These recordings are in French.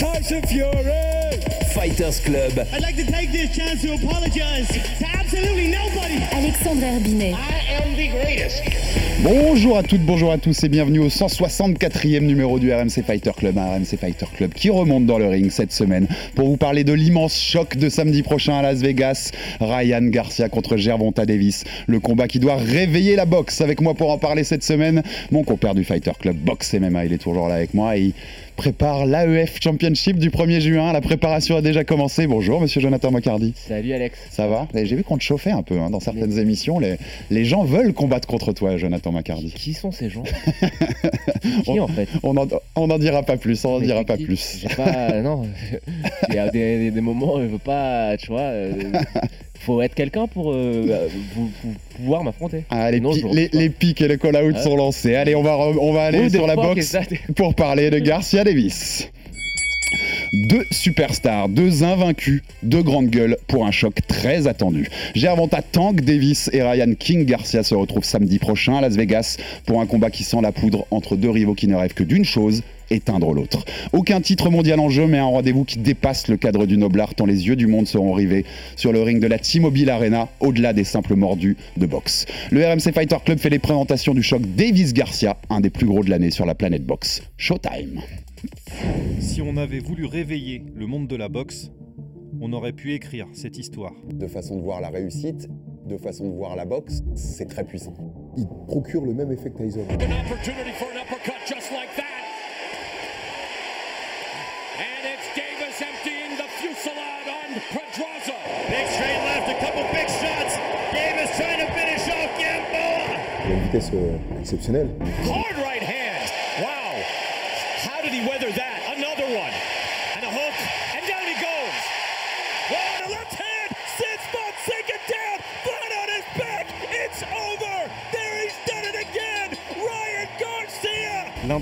Tyson Fury. Fighters Club. I'd like to take this chance to apologize to absolutely nobody. Alexandre Herbinet. I am the greatest. Bonjour à toutes, bonjour à tous et bienvenue au 164e numéro du RMC Fighter Club, un RMC Fighter Club qui remonte dans le ring cette semaine pour vous parler de l'immense choc de samedi prochain à Las Vegas. Ryan Garcia contre Gervonta Davis, le combat qui doit réveiller la boxe. Avec moi pour en parler cette semaine, mon compère du Fighter Club Box MMA, il est toujours là avec moi et il prépare l'AEF Championship du 1er juin. La préparation a déjà commencé. Bonjour monsieur Jonathan Macardy. Salut Alex. Ça va? J'ai vu qu'on te chauffait un peu hein, dans certaines émissions. Les, les gens veulent combattre contre toi, Jonathan Macardy. Qui sont ces gens? Qui en fait? On en, on en dira pas plus, on en Mais dira pas plus. Pas, non, il y a des, des- des moments où je veux pas, tu vois, euh, faut être quelqu'un pour euh, vous- pouvoir m'affronter. Ah, les, les, les pics et les call-outs Ouais. sont lancés. Allez, on va, on va aller sur la boxe pour parler de Garcia Davis. Deux superstars, deux invaincus, deux grandes gueules pour un choc très attendu. Gervonta Tank Davis et Ryan King Garcia se retrouvent samedi prochain à Las Vegas pour un combat qui sent la poudre entre deux rivaux qui ne rêvent que d'une chose, éteindre l'autre. Aucun titre mondial en jeu, mais un rendez-vous qui dépasse le cadre du Noblard tant les yeux du monde seront rivés sur le ring de la T-Mobile Arena, au-delà des simples mordus de boxe. Le RMC Fighter Club fait les présentations du choc Davis-Garcia, un des plus gros de l'année sur la planète boxe. Showtime Si on avait voulu réveiller le monde de la boxe, on aurait pu écrire cette histoire. de façon de voir la réussite, de façon de voir la boxe, c'est très puissant. Il procure le même effet que Tyson. For an uppercut just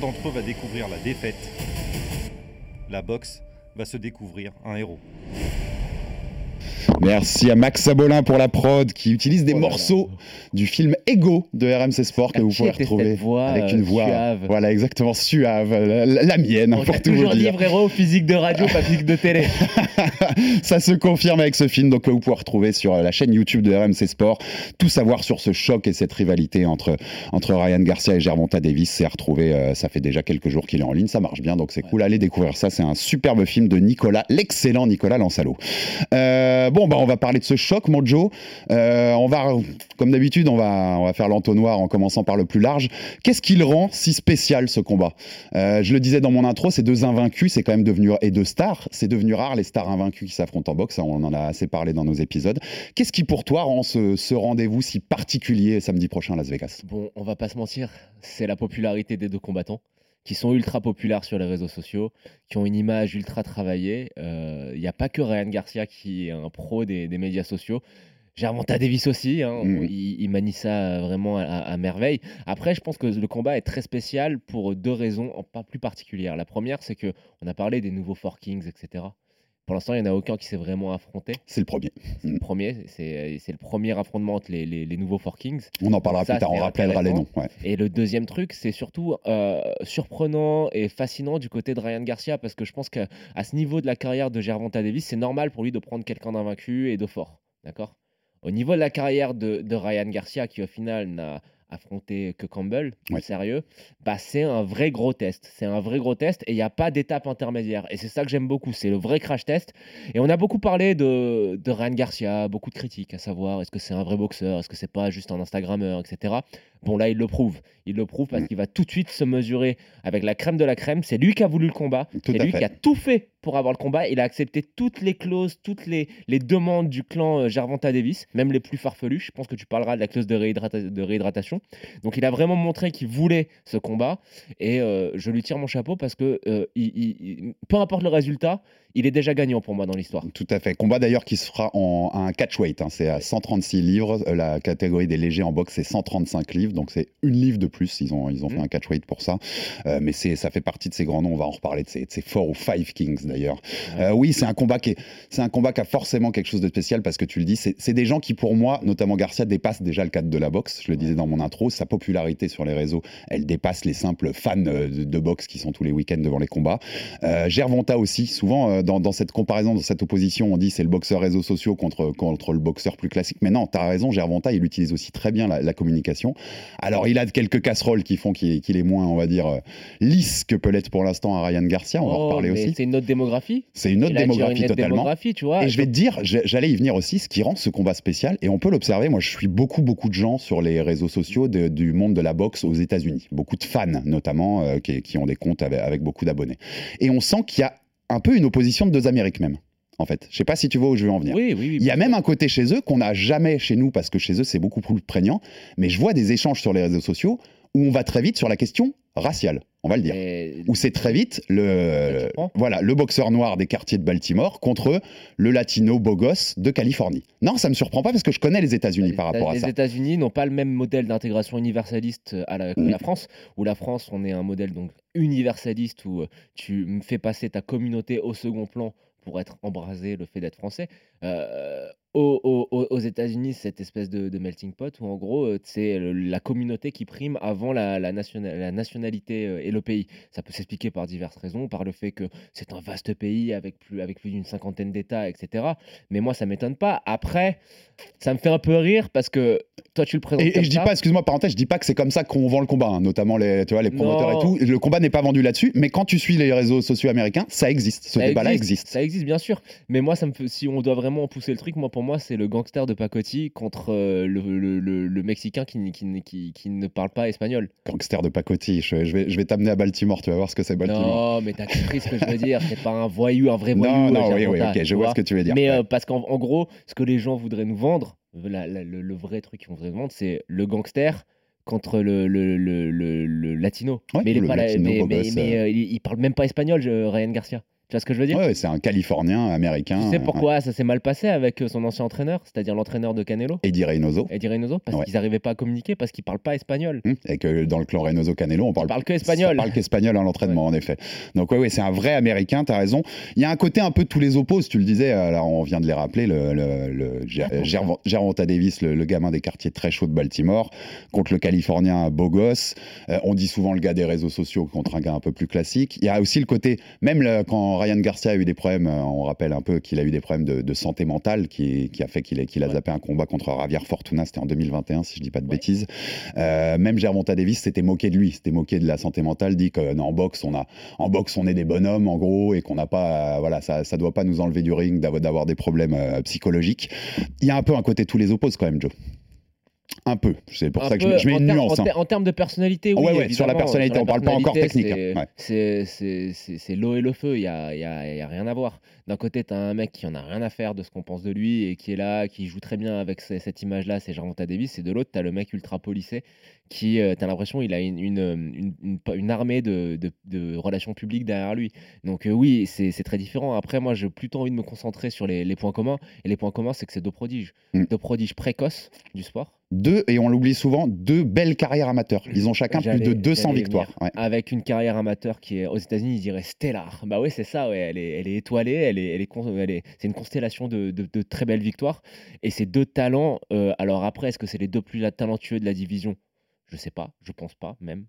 D'entre eux va découvrir la défaite. La boxe va se découvrir un héros. Merci à Max Sabolin pour la prod qui utilise des Oh morceaux du film Ego de RMC Sport que vous pouvez retrouver voix, avec une euh, voix suave voilà exactement suave la, mienne On pour tout vous toujours dit dire. frérot, physique de radio, pas physique de télé. Ça se confirme avec ce film donc que vous pouvez retrouver sur euh, la chaîne YouTube de RMC Sport. Tout savoir sur ce choc et cette rivalité entre entre Ryan Garcia et Gervonta Davis, c'est à retrouver. euh, ça fait déjà quelques jours qu'il est en ligne, ça marche bien donc c'est cool. Allez découvrir ça. C'est un superbe film de Nicolas, l'excellent Nicolas Lansalo. Euh, bon bah on va parler de ce choc, mon Joe. Euh, on va comme d'habitude on va on va faire l'entonnoir en commençant par le plus large. Qu'est-ce qui le rend si spécial ce combat Euh, Je le disais dans mon intro, ces deux invaincus, c'est quand même devenu et deux stars, c'est devenu rare les stars invaincus qui s'affrontent en boxe. hein, on en a assez parlé dans nos épisodes. Qu'est-ce qui pour toi rend ce, ce rendez-vous si particulier samedi prochain à Las Vegas? Bon, on va pas se mentir, c'est la popularité des deux combattants qui sont ultra populaires sur les réseaux sociaux, qui ont une image ultra travaillée. Il n'y a pas que Ryan Garcia qui est un pro des, des médias sociaux. Gervonta Davis aussi, hein, Mhm. il, il manie ça vraiment à, à merveille. Après, je pense que le combat est très spécial pour deux raisons en pas plus particulières. La première, c'est que on a parlé des nouveaux Four Kings, etc. Pour l'instant, il n'y en a aucun qui s'est vraiment affronté. C'est le premier. C'est le premier, c'est le premier affrontement entre les, les- les nouveaux Four Kings. On en parlera Ça, plus tard, on rappellera les noms. ouais. Et le deuxième truc, c'est surtout euh, surprenant et fascinant du côté de Ryan Garcia parce que je pense qu'à à ce niveau de la carrière de Gervonta Davis, c'est normal pour lui de prendre quelqu'un d'invaincu et de fort. D'accord? Au niveau de la carrière de, de Ryan Garcia, qui au final n'a affronté que Campbell, Ouais. sérieux, bah c'est un vrai gros test. C'est un vrai gros test et il n'y a pas d'étape intermédiaire. Et c'est ça que j'aime beaucoup, c'est le vrai crash test. Et on a beaucoup parlé de, de Ryan Garcia, beaucoup de critiques, à savoir est-ce que c'est un vrai boxeur, est-ce que c'est pas juste un Instagrammeur, etc. Bon, là, il le prouve. Il le prouve parce Mm. qu'il va tout de suite se mesurer avec la crème de la crème. C'est lui qui a voulu le combat. C'est lui fait. qui a tout fait pour avoir le combat. Il a accepté toutes les clauses, toutes les, les demandes du clan euh, Gervonta Davis, même les plus farfelues. Je pense que tu parleras de la clause de, réhydrata- de réhydratation. Donc il a vraiment montré qu'il voulait ce combat. Et euh, je lui tire mon chapeau parce que euh, il- il- il- peu importe le résultat, il est déjà gagnant pour moi dans l'histoire. Tout à fait. Combat d'ailleurs qui se fera en un catchweight. hein. C'est à 136 livres. Euh, La catégorie des légers en boxe, c'est 135 livres. Donc c'est une livre de plus. Ils ont, ils ont fait Mhm. un catchweight pour ça. Euh, mais ça fait partie de ces grands noms. On va en reparler de ces, de ces four ou five kings d'ailleurs. Euh, oui, c'est un combat qui est, c'est un combat qui a forcément quelque chose de spécial parce que tu le dis, c'est, c'est des gens qui pour moi, notamment Garcia, dépassent déjà le cadre de la boxe. Je le disais dans mon intro, sa popularité sur les réseaux, elle dépasse les simples fans euh, de, de boxe qui sont tous les week-ends devant les combats. Euh, Gervonta aussi, souvent dans, dans cette comparaison, dans cette opposition, on dit c'est le boxeur réseaux sociaux contre, contre le boxeur plus classique. Mais non, tu as raison, Gervonta, il utilise aussi très bien la, la communication. Alors, il a quelques casseroles qui font qu'il est moins, on va dire, lisse que peut l'être pour l'instant à Ryan Garcia. On va en Oh, reparler aussi. C'est une autre démographie. C'est une autre démographie une totalement. démographie, tu vois. Et je vais te dire, j'allais y venir aussi, ce qui rend ce combat spécial, et on peut l'observer, moi je suis beaucoup, beaucoup de gens sur les réseaux sociaux de- du monde de la boxe aux États-Unis, beaucoup de fans notamment, euh, qui, qui ont des comptes avec, avec beaucoup d'abonnés. Et on sent qu'il y a un peu une opposition de deux Amériques même, en fait. Je sais pas si tu vois où je veux en venir. Oui, oui, oui. Il y a même un côté chez eux qu'on n'a jamais chez nous, parce que chez eux c'est beaucoup plus prégnant, mais je vois des échanges sur les réseaux sociaux où on va très vite sur la question raciale, on va le dire où c'est très vite le, voilà, le boxeur noir des quartiers de Baltimore contre le latino beau gosse de Californie. Non, ça me surprend pas parce que je connais les États-Unis Les par rapport à les ça. États-Unis n'ont pas le même modèle d'intégration universaliste à la, que la France, où la France, on est un modèle donc universaliste où tu me fais passer ta communauté au second plan pour être embrasé le fait d'être français. Euh, au- au- au- aux États-Unis, cette espèce de, de melting pot où en gros, euh, c'est le- la communauté qui prime avant la, la, nationa- la nationalité euh, et le pays. Ça peut s'expliquer par diverses raisons, par le fait que c'est un vaste pays avec plus, avec plus d'une cinquantaine d'États, etc. Mais moi, ça m'étonne pas. Après, ça me fait un peu rire parce que toi, tu le présentes Et, et comme je dis ça. pas, excuse-moi, parenthèse, je dis pas que c'est comme ça qu'on vend le combat, hein, notamment les, tu vois, les promoteurs Non. et tout. Le combat n'est pas vendu là-dessus, mais quand tu suis les réseaux sociaux américains, ça existe. Ce Ça débat-là existe. Ça existe, bien sûr. Mais moi, ça me fait, si on doit vraiment pousser le truc, moi, pour moi, c'est le gangster de Pacotti contre euh, le, le- le- le Mexicain qui, n- qui, n- qui- qui ne parle pas espagnol. Gangster de pacotille. Je, je vais, je vais t'amener à Baltimore, tu vas voir ce que c'est Baltimore. Non, mais t'as compris ce que je veux dire. C'est pas un voyou, un vrai voyou. non, non, oui, oui, ok, je vois vois. ce que tu veux dire. Mais Ouais. euh, parce qu'en en gros, ce que les gens voudraient nous vendre, la- la- le, vrai truc qu'ils voudraient nous vendre, c'est le gangster contre le, le, le, le- le latino. Ouais, mais il est le pas là- latino mais, beau mais- gosse, mais, euh. euh, il, il parle même pas espagnol, je- Ryan Garcia. Tu vois ce que je veux dire Ouais, c'est un Californien américain. Tu sais euh, pourquoi ça s'est mal passé avec euh, son ancien entraîneur, c'est-à-dire l'entraîneur de Canelo, Eddie Reynoso. Eddie Reynoso, parce Ouais. qu'ils n'arrivaient pas à communiquer, parce qu'il parle pas espagnol. Hum, Et que dans le clan Reynoso Canelo, on parle, parle que espagnol. Ça parle qu'espagnol à l'entraînement, en effet. Donc, ouais, c'est un vrai américain, t'as raison. Il y a un côté un peu tous les opposes, tu le disais, alors on vient de les rappeler, le, Gervon- Gervonta Davis, le, le gamin des quartiers très chauds de Baltimore, contre le Californien beau gosse. Euh, on dit souvent le gars des réseaux sociaux contre un gars un peu plus classique. Il y a aussi le côté, même le- quand Ryan Garcia a eu des problèmes, euh, on rappelle un peu qu'il a eu des problèmes de, de santé mentale qui, qui a fait qu'il a, Ouais. zappé un combat contre Javier Fortuna, c'était en 2021, si je dis pas de Ouais. bêtises. Euh, même Gervonta Davis s'était moqué de lui, s'était moqué de la santé mentale, dit que non, en boxe, on a, en boxe, on est des bonhommes, en gros, et qu'on n'a pas, euh, voilà, ça, ça doit pas nous enlever du ring d'avoir, des problèmes euh, psychologiques. Il y a un peu un côté tous les opposes quand même, Joe. Un peu. C'est pour Un ça que je peu, mets, je mets en une nuance. En, hein. en termes de personnalité, oui. Ouais, ouais, sur la personnalité, la on parle pas encore technique, hein, ouais. C'est c'est- c'est l'eau et le feu, il n'y a, y a- y a rien à voir. D'un côté, tu as un mec qui en a rien à faire de ce qu'on pense de lui et qui est là, qui joue très bien avec ce- cette image-là, c'est Gervonta Davis. Et de l'autre, tu as le mec ultra policé qui, tu as l'impression, il a une, une, une, une- armée de, de- de relations publiques derrière lui. Donc euh, oui, c'est très différent. Après, moi, j'ai plutôt envie de me concentrer sur les, les points communs. Et les points communs, c'est que c'est deux prodiges. Mm. Deux prodiges précoces du sport. Deux, et on l'oublie souvent, deux belles carrières amateurs. Ils ont chacun plus de J'allais- 200 j'allais y victoires. Ouais. Avec une carrière amateur qui est aux États-Unis, ils diraient stellar. Bah oui, c'est ça, ouais. Elle est, elle est étoilée, elle est, elle est, con- elle est- c'est une constellation de, de- de très belles victoires. Et ces deux talents, euh, alors après, est-ce que c'est les deux plus talentueux de la division? Je sais pas, je pense pas même.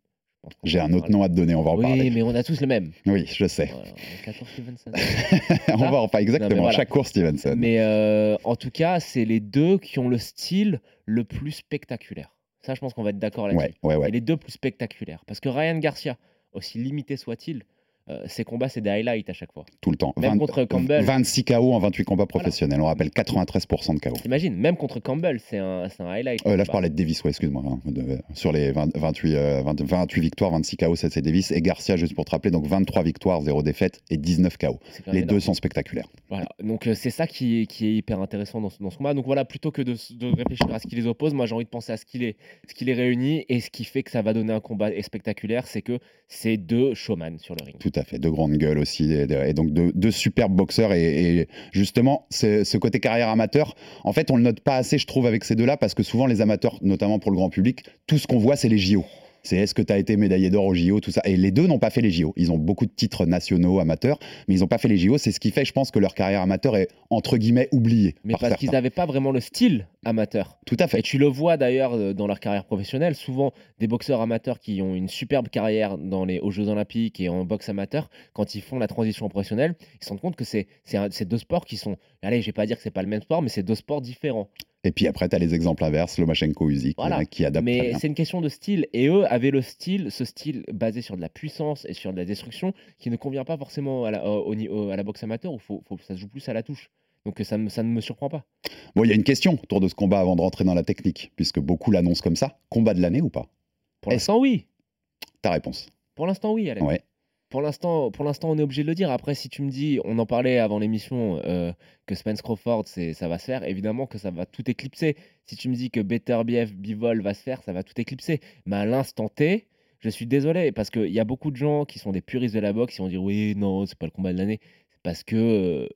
J'ai un autre nom à te donner, on va en Oui, parler. mais on a tous le même. Oui, je sais. Voilà, 14 Stevenson. on va en parler exactement. voilà. Chaque course, Stevenson. Mais euh, en tout cas, c'est les deux qui ont le style le plus spectaculaire. Ça, je pense qu'on va être d'accord là-dessus. Ouais, ouais, ouais. Et les deux plus spectaculaires. Parce que Ryan Garcia, aussi limité soit-il, euh, ces combats, c'est des highlights à chaque fois. Tout le temps. Même 20 contre Campbell. 26 KO en 28 combats professionnels. On rappelle 93% de KO. T'imagines, même contre Campbell, c'est un, un highlight. Euh, là, je parlais de Davis, ouais, excuse-moi. hein, sur les 20 28, euh, 20 28 victoires, 26 KO, ça c'est Davis. Et Garcia, juste pour te rappeler, donc 23 victoires, 0 défaite et 19 KO. Les énorme. deux sont spectaculaires. Voilà, donc c'est ça qui est, qui est hyper intéressant dans ce, dans ce combat. Donc voilà, plutôt que de réfléchir à ce qui les oppose, moi j'ai envie de penser à ce qui les, ce qui les réunit et ce qui fait que ça va donner un combat spectaculaire, c'est que c'est deux showman sur le ring. Tout à fait, de grandes gueules aussi, et, donc deux superbes boxeurs. Et, et justement, ce côté carrière amateur, en fait, on le note pas assez, je trouve, avec ces deux-là, parce que souvent, les amateurs, notamment pour le grand public, tout ce qu'on voit, c'est les JO. C'est est-ce que tu as été médaillé d'or aux JO, tout ça. Et les deux n'ont pas fait les JO. Ils ont beaucoup de titres nationaux, amateurs, mais ils n'ont pas fait les JO. C'est ce qui fait, je pense, que leur carrière amateur est, entre guillemets, oubliée. Mais par parce qu'ils n'avaient pas vraiment le style amateur. Tout à Et fait. tu le vois d'ailleurs euh, dans leur carrière professionnelle, souvent des boxeurs amateurs qui ont une superbe carrière dans les, aux Jeux Olympiques et en boxe amateur, quand ils font la transition professionnelle, ils se rendent compte que c'est deux sports qui sont, allez, je vais pas dire que c'est pas le même sport, mais c'est deux sports différents. Et puis après, tu as les exemples inverses, Lomachenko, Usyk, Voilà. qui adaptent Mais c'est une question de style. Et eux avaient le style, ce style basé sur de la puissance et sur de la destruction, qui ne convient pas forcément à la, au- au à la boxe amateur, où faut, faut- ça se joue plus à la touche. Donc ça, me- ça ne me surprend pas. Bon, il y a une question autour de ce combat avant de rentrer dans la technique, puisque beaucoup l'annoncent comme ça. Combat de l'année ou pas? Pour l'instant, oui. Ta réponse Pour l'instant, oui, Alex. Ouais. Pour l'instant, pour l'instant, on est obligé de le dire. Après, si tu me dis, on en parlait avant l'émission, euh, que Spence Crawford, ça va se faire, évidemment que ça va tout éclipser. Si tu me dis que Beterbiev, Bivol va se faire, ça va tout éclipser. Mais à l'instant T, je suis désolé, parce qu'il y a beaucoup de gens qui sont des puristes de la boxe, qui vont dire, oui, non, c'est pas le combat de l'année. Parce que euh,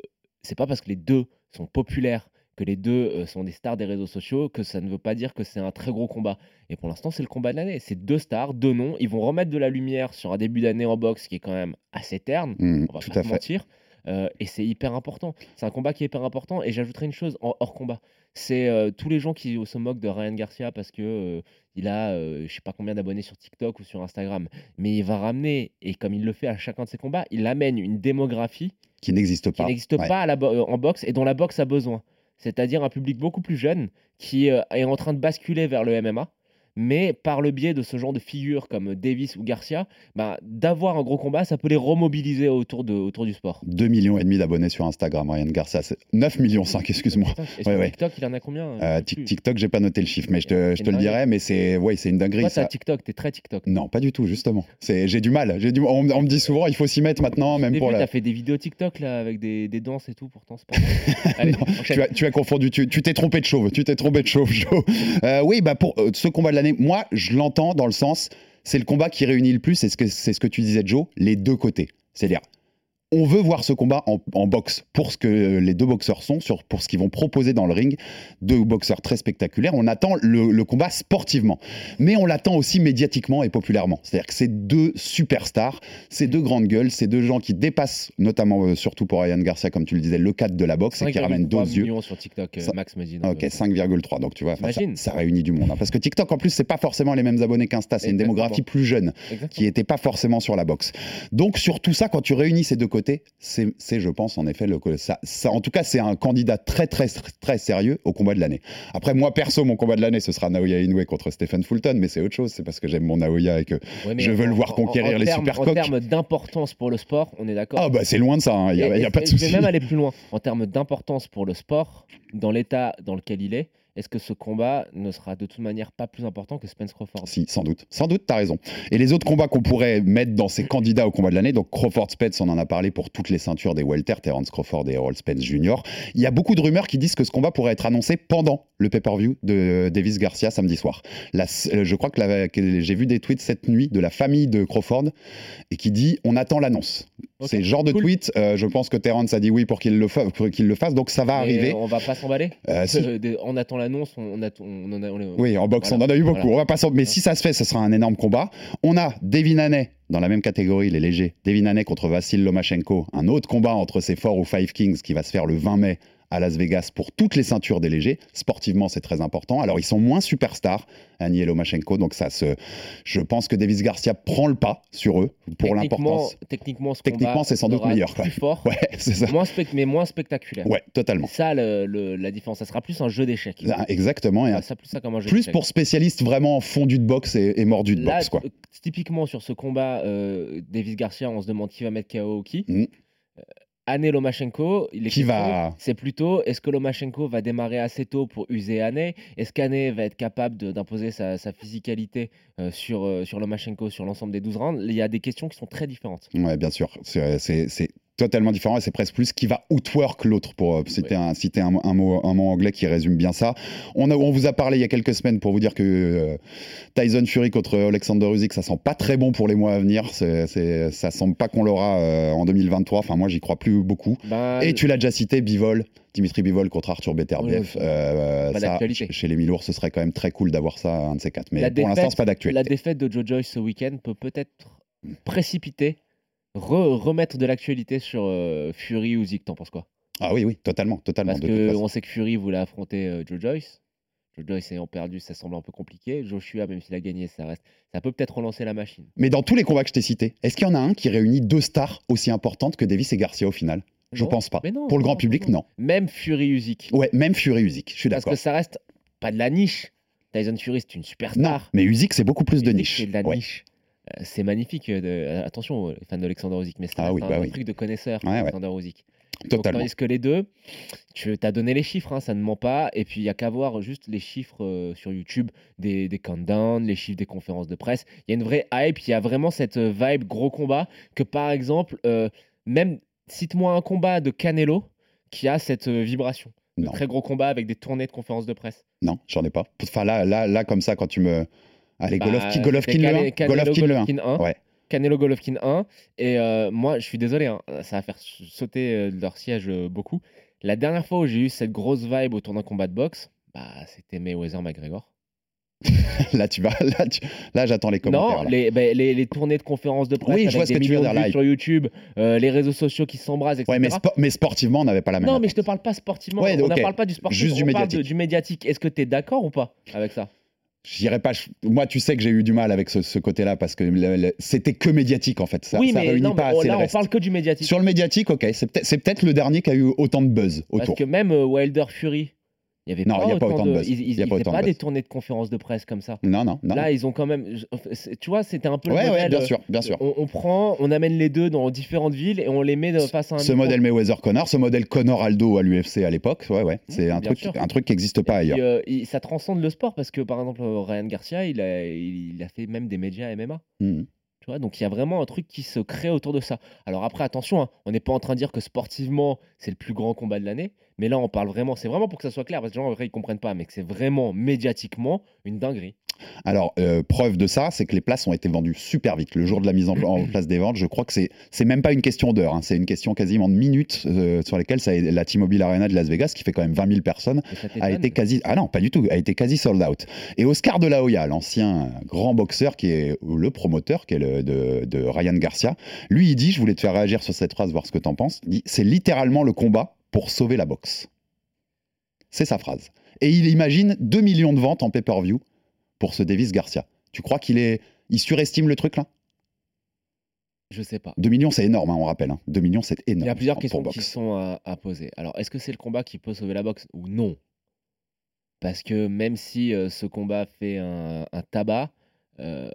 c'est pas parce que les deux sont populaires, que les deux euh, sont des stars des réseaux sociaux, que ça ne veut pas dire que c'est un très gros combat. Et pour l'instant, c'est le combat de l'année. C'est deux stars, deux noms. Ils vont remettre de la lumière sur un début d'année en boxe qui est quand même assez terne. Hmm, On va Tout pas à se fait. mentir. Euh, et c'est hyper important. C'est un combat qui est hyper important. Et j'ajouterai une chose en hors combat. C'est euh, tous les gens qui se moquent de Ryan Garcia parce que euh, il a, je sais pas combien d'abonnés sur TikTok ou sur Instagram, mais il va ramener et comme il le fait à chacun de ses combats, il amène une démographie Qui n'existe qui pas. n'existe Ouais. pas à la bo- en boxe et dont la boxe a besoin. C'est-à-dire un public beaucoup plus jeune qui euh, est en train de basculer vers le MMA, mais par le biais de ce genre de figures comme Davis ou Garcia, bah, d'avoir un gros combat, ça peut les remobiliser autour, de, autour du sport. 2 millions et demi d'abonnés sur Instagram, Ryan Garcia. c'est 9 millions 5, excuse-moi. Ouais, ouais. TikTok, il en a combien Euh. TikTok, j'ai pas noté le chiffre, mais je te, je te le dirai, mais c'est ouais, c'est une dinguerie. Toi, ça. TikTok, t'es très TikTok. Non, pas du tout, justement. C'est, j'ai du mal. J'ai du, on, on me dit souvent, il faut s'y mettre maintenant, même pour la. t'as fait des vidéos TikTok là avec des, des danses et tout, pourtant c'est pas. Allez, Non, enchaîne. Tu as, tu as confondu, tu t'es trompé de chauve, tu t'es trompé de chauve, Joe. Euh, oui, bah pour euh, ce combat de moi, je l'entends dans le sens, c'est le combat qui réunit le plus, c'est ce que, ce que tu disais, Joe, les deux côtés. C'est-à-dire, on veut voir ce combat en, en boxe pour ce que les deux boxeurs sont, sur, pour ce qu'ils vont proposer dans le ring. Deux boxeurs très spectaculaires. On attend le, le combat sportivement, mais on l'attend aussi médiatiquement et populairement. C'est-à-dire que c'est deux superstars, c'est deux grandes gueules, c'est deux gens qui dépassent, notamment euh, surtout pour Ryan Garcia, comme tu le disais, le cadre de la boxe et qui ramènent 5,3 d'autres yeux. sur TikTok, euh, Ça- Max me dit. Ok, euh, 5,3. Donc tu vois, ça, ça réunit du monde. hein. Parce que TikTok, en plus, c'est pas forcément les mêmes abonnés qu'Insta. C'est une démographie plus jeune exactement. qui n'était pas forcément sur la boxe. Donc sur tout ça, quand tu réunis ces deux côtés, c'est, c'est, je pense, en effet, le, ça, ça- en tout cas, c'est un candidat très, très, très sérieux au combat de l'année. Après, moi, perso, mon combat de l'année, ce sera Naoya Inoue contre Stephen Fulton, mais c'est autre chose. C'est parce que j'aime mon Naoya et que Ouais, je veux en- le voir conquérir en les termes- supercoques. En termes d'importance pour le sport, on est d'accord. ah bah c'est loin de ça. hein. Il n'y a, Et- y a et- pas de souci. Je vais même aller plus loin. En termes d'importance pour le sport, dans l'état dans lequel il est, est-ce que ce combat ne sera de toute manière pas plus important que Spence Crawford? Si, sans doute. Sans doute, t'as raison. Et les autres combats qu'on pourrait mettre dans ces candidats au combat de l'année, donc Crawford Spence, on en a parlé pour toutes les ceintures des welter, Terence Crawford et Errol Spence Jr. Il y a beaucoup de rumeurs qui disent que ce combat pourrait être annoncé pendant le pay-per-view de Davis Garcia samedi soir. La- euh, je crois que, j'ai vu des tweets cette nuit de la famille de Crawford et qui dit on attend l'annonce. C'est le genre de tweet, euh, je pense que Terence a dit oui pour qu'il le, fa- fasse, donc ça va Mais arriver. On va pas s'emballer? Euh, si. Euh, On attend l'annonce, on, en a. on Oui, en boxe, Voilà. on en a eu beaucoup. Voilà. On va pas s'en- Mais si ça se fait, ce sera un énorme combat. On a Devin Haney dans la même catégorie, les légers. Devin Haney contre Vassil Lomachenko. Un autre combat entre ces Four ou Five Kings qui va se faire le 20 mai à Las Vegas pour toutes les ceintures des légers. Sportivement, c'est très important. Alors, ils sont moins superstars, Annie et Lomachenko, donc ça se. Je pense que Davis Garcia prend le pas sur eux pour l'importance. Techniquement, ce Techniquement, combat c'est sans doute meilleur, Plus fort, Ouais, c'est ça. moins mais moins spectaculaire. Ouais, totalement. C'est ça le- le- la différence. Ça sera plus un jeu d'échecs. Ah, Exactement. Et Ouais, ça plus ça comme un jeu plus d'échecs. pour spécialistes vraiment fondus de boxe et, et mordus de Là, boxe, quoi. euh, typiquement sur ce combat, euh, Davis Garcia, on se demande qui va mettre KO ou qui. Anne Lomachenko, il est Qui va- C'est plutôt est-ce que Lomachenko va démarrer assez tôt pour user Anne? Est-ce qu'Anne va être capable d'imposer sa, sa physicalité euh, sur, euh, sur Lomachenko sur l'ensemble des 12 rounds? Il y a des questions qui sont très différentes. Ouais, bien sûr. C'est totalement différent et c'est presque plus qui va outwork l'autre pour euh, citer, un, citer un, un mot, un mot anglais qui résume bien ça. On, a- on vous a parlé il y a quelques semaines pour vous dire que euh, Tyson Fury contre Alexander Usyk, ça sent pas très bon pour les mois à venir. C'est c'est- ça semble pas qu'on l'aura euh, en 2023. Enfin, moi, j'y crois plus beaucoup. Ben, Et tu l'as déjà cité, Bivol, Dimitri Bivol contre Arthur Beterbiev. Euh, ça, chez les Milours, ce serait quand même très cool d'avoir ça, un de ces quatre. Mais La pour l'instant, c'est pas d'actualité. La défaite de Joe Joyce ce week-end peut peut-être précipiter, re- remettre de l'actualité sur euh, Fury ou. T'en penses quoi? Ah oui, oui, totalement, totalement. Parce qu'on sait que Fury voulait affronter euh, Joe Joyce. Joe Joyce ayant perdu, ça semble un peu compliqué. Joshua, même s'il a gagné, ça reste. Ça peut peut-être relancer la machine. Mais dans tous les combats que je t'ai cités, est-ce qu'il y en a un qui réunit deux stars aussi importantes que Davis et Garcia au final? Je Non, pense pas. non, Pour le non, grand non, public, non. Même Fury Usyk. Ouais, même Fury Usyk, je suis Parce d'accord. que ça reste pas de la niche. Tyson Fury, c'est une Non, superstar. mais Usyk, c'est beaucoup plus de niche. C'est de la Ouais. niche. Euh, c'est magnifique. euh, de- euh, Attention, les fans d'Alexander Usyk, mais c'est Ah oui, un, bah un oui. truc de connaisseur, Ouais, ouais. Alexander. Donc, Totalement. tandis que les deux, tu as donné les chiffres, hein, ça ne ment pas. Et puis, il y a qu'à voir juste les chiffres euh, sur YouTube des, des countdowns, les chiffres des conférences de presse. Il y a une vraie hype, il y a vraiment cette vibe gros combat que, par exemple, euh, même cite-moi un combat de Canelo qui a cette euh, vibration. De Non. très gros combat avec des tournées de conférences de presse. Non, j'en ai pas. Enfin, là, là, là, comme ça, quand tu me. Allez, Bah, Golovkin, Golovkin 1 Canelo Golovkin 1. Golovkin 1. Ouais. Canelo Golovkin 1. Et euh, moi, je suis désolé, hein, ça va faire sauter euh, leur siège euh, beaucoup. La dernière fois où j'ai eu cette grosse vibe autour d'un combat de boxe, bah, c'était Mayweather-McGregor. Là, tu vas. Là, tu- là j'attends les commentaires. Non, là. les, bah, les, les tournées de conférences de presse Oui, je vois ce des que tu veux millions de dire, vues live. sur YouTube, euh, les réseaux sociaux qui s'embrasent, etc. Ouais, mais, spo- mais sportivement, on n'avait pas la même. non, mais je te attente. parle pas sportivement. Ouais, on ne parle pas du sportif, Juste du on parle de- médiatique. du médiatique. Est-ce que tu es d'accord ou pas avec ça? J'irais pas. Moi, tu sais que j'ai eu du mal avec ce, ce côté-là parce que le- le- c'était que médiatique en fait. Ça, Oui, ça mais réunit non, pas mais, oh, assez là, le on reste. parle que du médiatique. Sur le médiatique, ok, c'est peut-être le dernier qui a eu autant de buzz Parce autour. que même euh, Wilder Fury, il y avait Non, pas, il y a pas autant autant de de. buzz. Ils, Il y a ils, pas autant de des tournées de conférences de presse comme ça. Non, non, non. Là, ils ont quand même. Tu vois, c'était un peu le ouais, ouais, modèle. bien euh, sûr, bien sûr. On, on prend, on amène les deux dans différentes villes et on les met face à un. Ce micro. modèle Mayweather Connor, ce modèle Connor Aldo à l'UFC à l'époque, ouais, ouais, c'est un bien truc, sûr. un truc qui n'existe pas Et ailleurs. euh, il- ça transcende le sport parce que par exemple euh, Ryan Garcia, il a, il, il a fait même des médias MMA. Mhm. Donc il y a vraiment un truc qui se crée autour de ça. Alors après, attention, hein, on n'est pas en train de dire que sportivement c'est le plus grand combat de l'année, mais là on parle vraiment, c'est vraiment pour que ça soit clair, parce que les gens après ils comprennent pas, mais que c'est vraiment médiatiquement une dinguerie. Alors, euh, preuve de ça, c'est que les places ont été vendues super vite. Le jour de la mise en, place des ventes, je crois que c'est c'est même pas une question d'heure, hein, c'est une question quasiment de minutes euh, sur lesquelles ça la T-Mobile Arena de Las Vegas, qui fait quand même 20 000 personnes, a été quasi ah non pas du tout a été quasi sold out. Et Oscar de la Hoya l'ancien grand boxeur qui est le promoteur qui est le, de, de Ryan Garcia lui il dit je voulais te faire réagir sur cette phrase voir ce que t'en penses il dit c'est littéralement le combat pour sauver la boxe. C'est sa phrase. Et il imagine 2 millions de ventes en pay-per-view pour ce Davis Garcia tu crois qu'il est il surestime le truc là? Je sais pas. 2 millions c'est énorme hein, on rappelle hein. 2 millions c'est énorme Il y a plusieurs questions qui sont à, à poser. Alors, est-ce que c'est le combat qui peut sauver la boxe ou non? Parce que même si euh, ce combat fait un, un tabac, euh,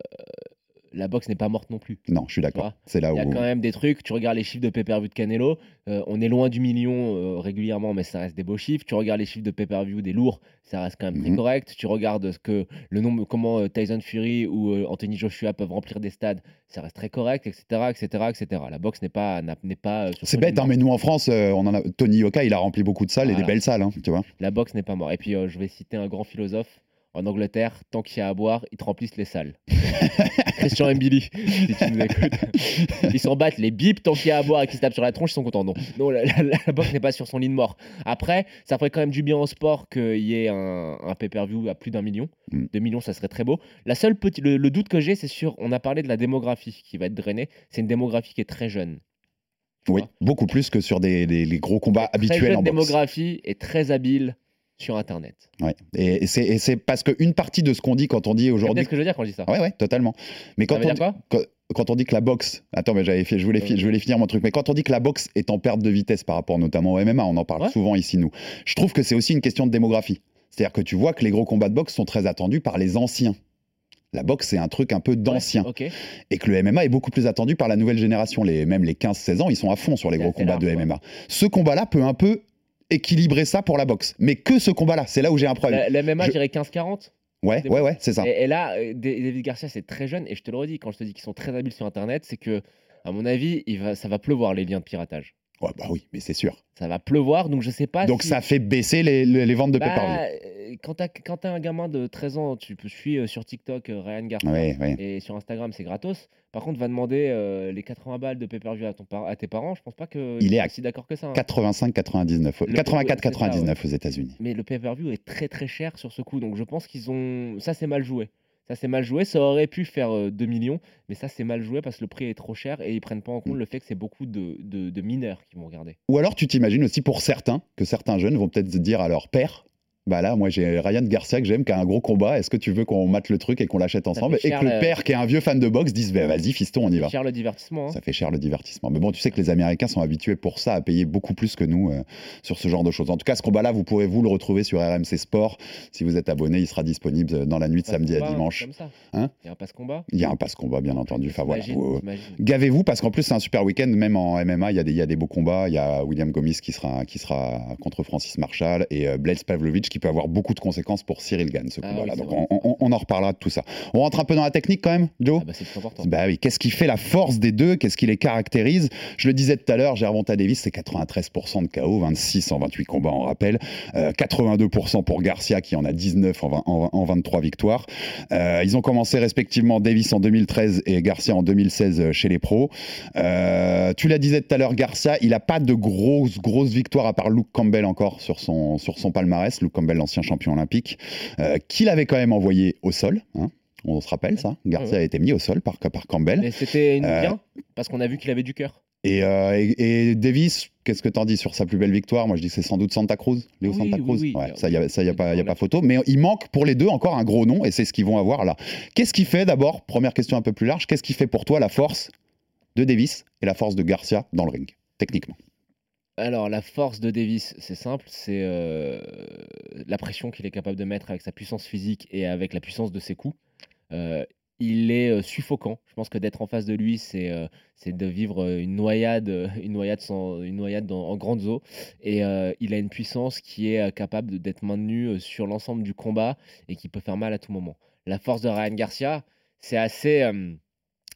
la boxe n'est pas morte non plus. non je suis d'accord c'est là Il y a où quand même des trucs, tu regardes les chiffres de pay-per-view de Canelo, euh, on est loin du million euh, régulièrement, mais ça reste des beaux chiffres. Tu regardes les chiffres de pay-per-view des lourds, ça reste quand même très Mhm. correct. Tu regardes ce que le nombre, comment euh, Tyson Fury ou Anthony Joshua peuvent remplir des stades, ça reste très correct, etc., etc., etc. La boxe n'est pas, n'est pas. C'est bête, hein, mais nous en France, on en a... Tony Yoka, il a rempli beaucoup de salles et des belles salles, hein, tu vois. La boxe n'est pas morte. Et puis, je vais citer un grand philosophe. En Angleterre, tant qu'il y a à boire, ils te remplissent les salles. Christian Mbili, si tu nous écoutes. Ils s'en battent les bips tant qu'il y a à boire et qu'ils se tapent sur la tronche, ils sont contents. Non, non la, la- la boxe n'est pas sur son lit de mort. Après, ça ferait quand même du bien au sport qu'il y ait un, un pay-per-view à plus d'un million. Mm. Deux millions, ça serait très beau. La seule petit, le, le doute que j'ai, c'est sur, on a parlé de la démographie qui va être drainée. C'est une démographie qui est très jeune. Oui, beaucoup plus que sur des, les gros combats Très habituels jeune en boxe. démographie et très habile sur Internet. Ouais. Et, et c'est c'est parce qu'une partie de ce qu'on dit quand on dit C'est aujourd'hui. ce que je veux dire quand je dis ça. Ouais, ouais, totalement. Mais quand veut on, dire dit, quoi quand, quand on dit que la boxe. Attends, mais j'avais fait, je voulais, fi- je voulais finir mon truc. Mais quand on dit que la boxe est en perte de vitesse par rapport notamment au MMA, on en parle Ouais. souvent ici, nous. Je trouve que c'est aussi une question de démographie. C'est-à-dire que tu vois que les gros combats de boxe sont très attendus par les anciens. La boxe, c'est un truc un peu d'ancien. Ok. Et que le MMA est beaucoup plus attendu par la nouvelle génération. Les, même les 15-16 ans, ils sont à fond sur les C'est gros combats large, de. MMA. Ce combat-là peut un peu équilibrer ça pour la boxe. Mais que ce combat-là, c'est là où j'ai un problème. Le, le MMA, Je- dirais 15-40. Ouais, ouais, ouais, c'est ça. Et, et là, euh, Da- David Garcia, c'est très jeune. Et je te le redis, quand je te dis qu'ils sont très habiles sur Internet, c'est que, à mon avis, il va, ça va pleuvoir les liens de piratage. Ouais, bah oui, mais c'est sûr. Ça va pleuvoir, donc je sais pas. Donc si- ça fait baisser les, les- les ventes de Bah, pay-per-view. euh, quand t'as un gamin de 13 ans, tu peux suivre sur TikTok euh, Ryan Garcia Ouais, ouais. et sur Instagram c'est gratos. Par contre, va demander euh, les 80 balles de pay-per-view à, ton à tes parents, je pense pas que Il est ils à soient si d'accord que ça. hein. 85-99, Le- 84-99 aux États-Unis. Mais le pay-per-view est très très cher sur ce coup, donc je pense qu'ils ont ça c'est mal joué. Ça c'est mal joué, ça aurait pu faire euh, 2 millions, mais ça c'est mal joué parce que le prix est trop cher et ils prennent pas en Mm. compte le fait que c'est beaucoup de, de- de mineurs qui vont regarder. Ou alors tu t'imagines aussi pour certains que certains jeunes vont peut-être se dire à leur père bah là, moi j'ai Ryan Garcia que j'aime, qui a un gros combat. Est-ce que tu veux qu'on mate le truc et qu'on l'achète ensemble fait Et que le père, qui est un vieux fan de boxe, dise bah, vas-y, fiston, on y va. Cher le divertissement. hein. Ça fait cher le divertissement. Mais bon, tu sais que les Américains sont habitués pour ça à payer beaucoup plus que nous euh, sur ce genre de choses. En tout cas, ce combat-là, vous pourrez vous le retrouver sur RMC Sport. Si vous êtes abonné, il sera disponible dans la nuit de Passe samedi à combat, dimanche. Comme ça. Hein Il y a un passe combat. Il y a un passe-combat, bien entendu. Enfin voilà. Vous- t'imagines. Gavez-vous parce qu'en plus c'est un super week-end, même en MMA, il y, a des, il y a des beaux combats. Il y a William Gomis qui sera, qui sera contre Francis Marshall et euh, Blaise Pavlovich qui peut avoir beaucoup de conséquences pour Cyril Gann, ce Ah oui, Donc on, on- on en reparlera de tout ça. On rentre un peu dans la technique quand même, Joe Ah bah, c'est plus important. bah oui, qu'est-ce qui fait la force des deux? Qu'est-ce qui les caractérise? Je le disais tout à l'heure, Gervonta Davis, c'est 93% de KO, 26 en 28 combats, on rappelle. Euh, 82% pour Garcia, qui en a 19 en, 20 en- en 23 victoires. Euh, ils ont commencé respectivement Davis en 2013 et Garcia en 2016 euh, chez les pros. Euh, tu l'as disais tout à l'heure, Garcia, il n'a pas de grosses, grosses victoires à part Luke Campbell encore sur son, sur son palmarès. Luke Campbell, l'ancien champion olympique, euh, qu'il avait quand même envoyé au sol. hein. On se rappelle ça Garcia Ouais, a été mis au sol par, par Campbell. Mais c'était une Euh, bien parce qu'on a vu qu'il avait du cœur. Et, euh, et, et Davis, qu'est-ce que t'en dis sur sa plus belle victoire? Moi, je dis que c'est sans doute Santa Cruz, Léo Oui, Santa oui, Cruz. oui. Ouais, ça, il n'y a, ça, y a, Oui, pas, y a pas photo. Mais il manque pour les deux encore un gros nom, et c'est ce qu'ils vont avoir là. Qu'est-ce qui fait d'abord, première question un peu plus large, qu'est-ce qui fait pour toi la force de Davis et la force de Garcia dans le ring, techniquement? Alors, la force de Davis, c'est simple, c'est euh, la pression qu'il est capable de mettre avec sa puissance physique et avec la puissance de ses coups. Euh, il est euh, suffocant. Je pense que d'être en face de lui, c'est euh, de vivre une noyade, une noyade, sans, une noyade dans- en grande eau. Et euh, il a une puissance qui est capable d'être maintenue sur l'ensemble du combat et qui peut faire mal à tout moment. La force de Ryan Garcia, c'est assez,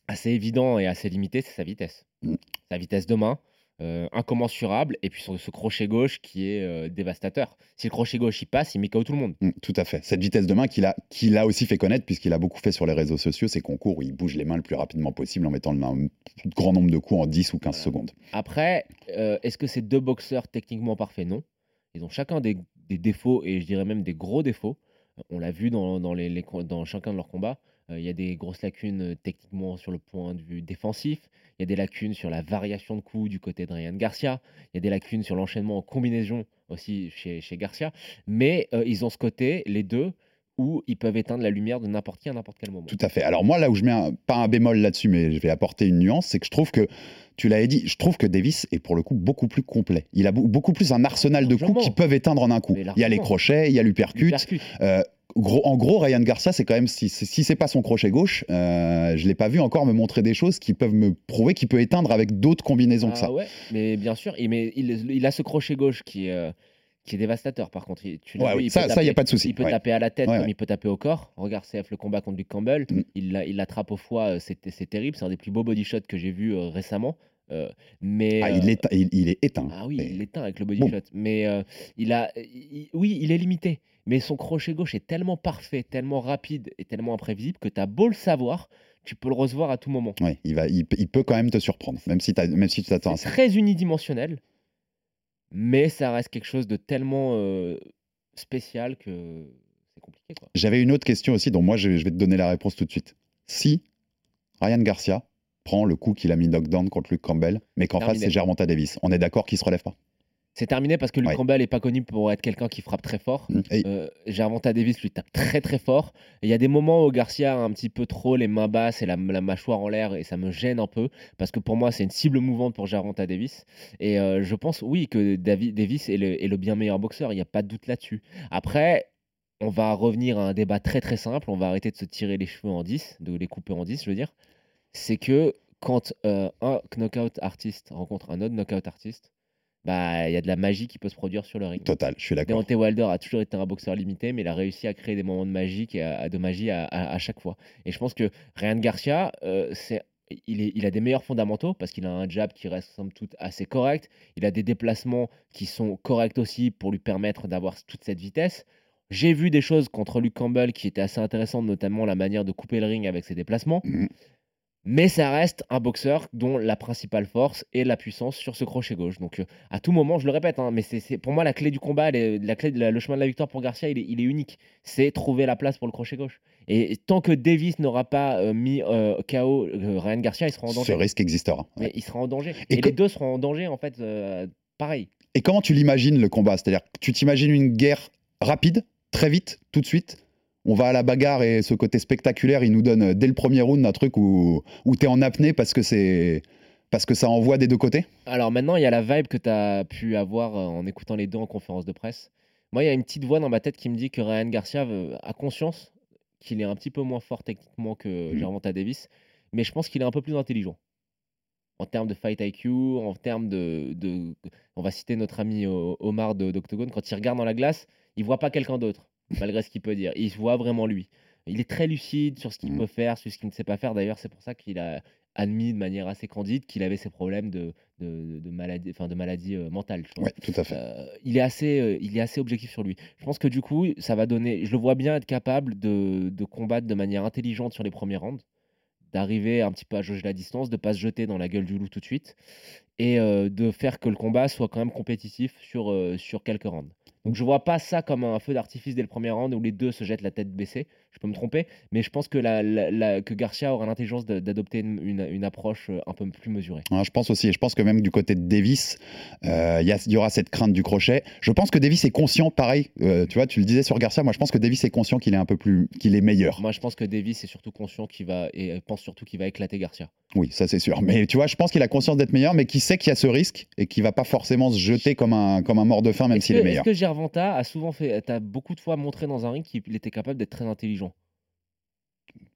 assez évident et assez limité, c'est sa vitesse. Mm. Sa vitesse de main, euh, incommensurable, et puis sur ce crochet gauche qui est euh, dévastateur. Si le crochet gauche il passe, il met KO tout le monde. Mm, Tout à fait. Cette vitesse de main qu'il a, qu'il a aussi fait connaître, puisqu'il a beaucoup fait sur les réseaux sociaux, ces concours où il bouge les mains le plus rapidement possible en mettant le- un grand nombre de coups en 10 ou 15 secondes. Après, euh, est-ce que c'est deux boxeurs techniquement parfaits Non? Ils ont chacun des, des défauts, et je dirais même des gros défauts. On l'a vu dans, dans les, dans chacun de leurs combats. Euh, Il y a des grosses lacunes euh, techniquement sur le point de vue défensif. Il y a des lacunes sur la variation de coups du côté de Ryan Garcia. Il y a des lacunes sur l'enchaînement en combinaison aussi chez, chez Garcia. Mais euh, ils ont ce côté, les deux, où ils peuvent éteindre la lumière de n'importe qui à n'importe quel moment. Tout à fait. Alors moi, là où je mets un- pas un bémol là-dessus, mais je vais apporter une nuance, c'est que je trouve que, tu l'avais dit, je trouve que Davis est pour le coup beaucoup plus complet. Il a beau- beaucoup plus un arsenal de coups qui peuvent éteindre en un coup. Il y a les crochets, il y a l'uppercut. Gros- en gros, Ryan Garcia, c'est quand même, si, c'est pas son crochet gauche, euh, je l'ai pas vu encore me montrer des choses qui peuvent me prouver qu'il peut éteindre avec d'autres combinaisons que ça. Ah ouais, mais bien sûr, il, mais il, il a ce crochet gauche qui, est, euh, qui est dévastateur par contre. Il- Tu Ouais, vu, oui, il ça, peut ça, y a pas de souci. Il peut Ouais. taper à la tête Ouais, comme il peut taper au corps. Regarde CF le combat contre Luke Campbell, Mm. il l'a- il l'attrape au foie, euh, c'est c'est terrible. C'est un des plus beaux body shots que j'ai vu euh, récemment. Euh, mais Ah, euh, il, est, il, il est éteint. ah oui, il éteint avec le body shot. Mais euh, il a, il- oui, il est limité. Mais son crochet gauche est tellement parfait, tellement rapide et tellement imprévisible que tu as beau le savoir, tu peux le recevoir à tout moment. Ouais, il, va, il, peut- il peut quand même te surprendre, même si, t'as- même si tu t'attends à C'est ça. très unidimensionnel, mais ça reste quelque chose de tellement euh, spécial que c'est compliqué. J'avais une autre question aussi, dont moi je, je vais te donner la réponse tout de suite. Si Ryan Garcia prend le coup qu'il a mis knockdown contre Luke Campbell, mais qu'en face c'est Gervonta Davis. On est d'accord qu'il se relève pas. C'est terminé parce que Luke Ouais. Campbell n'est pas connu pour être quelqu'un qui frappe très fort. Mm. Et- Euh, Gervonta Davis lui tape très très fort. Il y a des moments où Garcia a un petit peu trop les mains basses et la, la mâchoire en l'air et ça me gêne un peu parce que pour moi c'est une cible mouvante pour Gervonta Davis. Et euh, je pense oui que Davi- Davis est le, est le bien meilleur boxeur, il n'y a pas de doute là-dessus. Après, on va revenir à un débat très très simple, on va arrêter de se tirer les cheveux en 10, de les couper en 10 je veux dire. C'est que quand euh, un knockout artiste rencontre un autre knockout artiste, bah il y a de la magie qui peut se produire sur le ring. Total, je suis d'accord. Deontay Wilder a toujours été un boxeur limité, mais il a réussi à créer des moments de magie, et à, de magie à, à- à chaque fois. Et je pense que Ryan Garcia, euh, c'est, il, est- il a des meilleurs fondamentaux parce qu'il a un jab qui reste somme toute assez correct. Il a des déplacements qui sont corrects aussi pour lui permettre d'avoir toute cette vitesse. J'ai vu des choses contre Luke Campbell qui étaient assez intéressantes, notamment la manière de couper le ring avec ses déplacements. Mhm. Mais ça reste un boxeur dont la principale force est la puissance sur ce crochet gauche. Donc euh, à tout moment, je le répète, hein, mais c'est pour moi la clé du combat, est- la clé de la- le chemin de la victoire pour Garcia, il est, il est unique. C'est trouver la place pour le crochet gauche. Et tant que Davis n'aura pas euh, mis euh, KO euh, Ryan Garcia, il sera en Ce danger. risque existera. Mais il sera en danger. Et Et, les deux seront en danger en fait, pareil. Et comment tu l'imagines le combat? C'est-à-dire, tu t'imagines une guerre rapide, très vite, tout de suite? On va à la bagarre et ce côté spectaculaire, il nous donne euh, dès le premier round un truc où, où tu es en apnée parce que, c'est parce que ça envoie des deux côtés Alors maintenant, il y a la vibe que tu as pu avoir euh, en écoutant les deux en conférence de presse. Moi, il y a une petite voix dans ma tête qui me dit que Ryan Garcia a conscience qu'il est un petit peu moins fort techniquement que. Gervonta Davis, mais je pense qu'il est un peu plus intelligent. En termes de fight IQ, en termes de, de- On va citer notre ami Omar de- d'Octogone, quand il regarde dans la glace, il voit pas quelqu'un d'autre, malgré ce qu'il peut dire. Il voit vraiment lui. Il est très lucide sur ce qu'il Mhm. peut faire, sur ce qu'il ne sait pas faire. D'ailleurs, c'est pour ça qu'il a admis de manière assez candide qu'il avait ses problèmes de, de, de maladie, enfin de maladie euh, mentale. Ouais, tout à fait. Euh, il, est assez, euh, il est assez objectif sur lui. Je pense que du coup, ça va donner. Je le vois bien être capable de, de combattre de manière intelligente sur les premiers rounds, d'arriver un petit peu à jauger la distance, de pas se jeter dans la gueule du loup tout de suite, et de faire que le combat soit quand même compétitif sur, sur quelques rounds. Donc je vois pas ça comme un feu d'artifice dès le premier round où les deux se jettent la tête baissée. Je peux me tromper, mais je pense que, la, la- la- que Garcia aura l'intelligence d'adopter une, une- une approche euh, un peu plus mesurée. Je pense aussi, et je pense que même du côté de Davis, euh, il y, aura cette crainte du crochet. Je pense que Davis est conscient, pareil, euh, tu vois, tu le disais sur Garcia, moi je pense que Davis est conscient qu'il est un peu plus, qu'il est meilleur. Moi, je pense que Davis est surtout conscient qu'il va et pense surtout qu'il va éclater Garcia. Oui, ça c'est sûr. Mais tu vois, je pense qu'il a conscience d'être meilleur, mais qu'il sait qu'il y a ce risque et qu'il va pas forcément se jeter comme un, comme un mort de faim, même s'il est meilleur. est-ce que Gervonta a souvent fait, t'as beaucoup de fois montré dans un ring qu'il était capable d'être très intelligent.